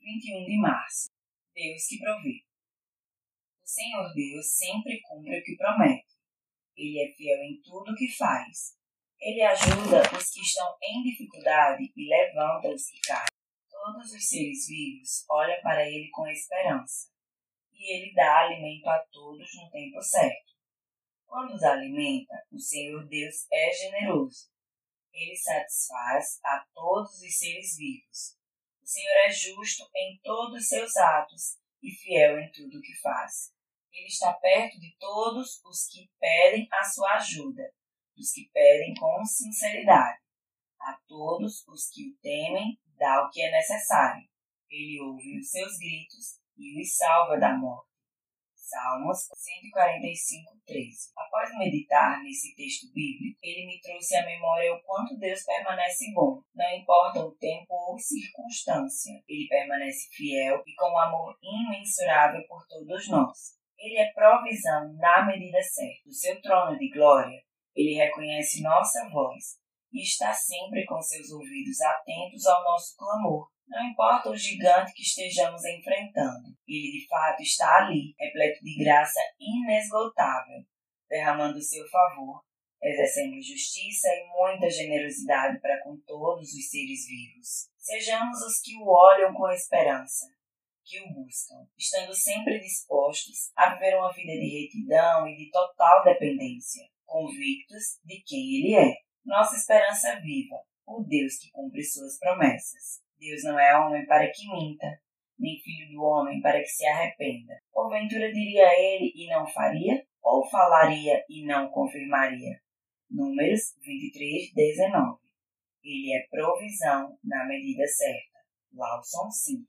21 de março. Deus que provê. O Senhor Deus sempre cumpre o que promete. Ele é fiel em tudo o que faz. Ele ajuda os que estão em dificuldade e levanta os que caem. Todos os seres vivos olham para ele com esperança. E ele dá alimento a todos no tempo certo. Quando os alimenta, o Senhor Deus é generoso. Ele satisfaz a todos os seres vivos Senhor é justo em todos os seus atos e fiel em tudo o que faz. Ele está perto de todos os que pedem a sua ajuda, dos que pedem com sinceridade. A todos os que o temem, dá o que é necessário. Ele ouve os seus gritos e os salva da morte. Salmos 145, 13. Após meditar nesse texto bíblico, ele me trouxe à memória o quanto Deus permanece bom, não importa o tempo ou circunstância. Ele permanece fiel e com amor imensurável por todos nós. Ele é provisão na medida certa. Do seu trono de glória, ele reconhece nossa voz e está sempre com seus ouvidos atentos ao nosso clamor não importa o gigante que estejamos enfrentando, ele de fato está ali, repleto de graça inesgotável, derramando seu favor, exercendo justiça e muita generosidade para com todos os seres vivos. Sejamos os que o olham com esperança, que o buscam, estando sempre dispostos a viver uma vida de retidão e de total dependência, convictos de quem ele é. Nossa esperança viva, o Deus que cumpre suas promessas. Deus não é homem para que minta, nem filho do homem para que se arrependa. Porventura diria ele e não faria, ou falaria e não confirmaria. Números 23, 19. Ele é provisão na medida certa. Lawson 5.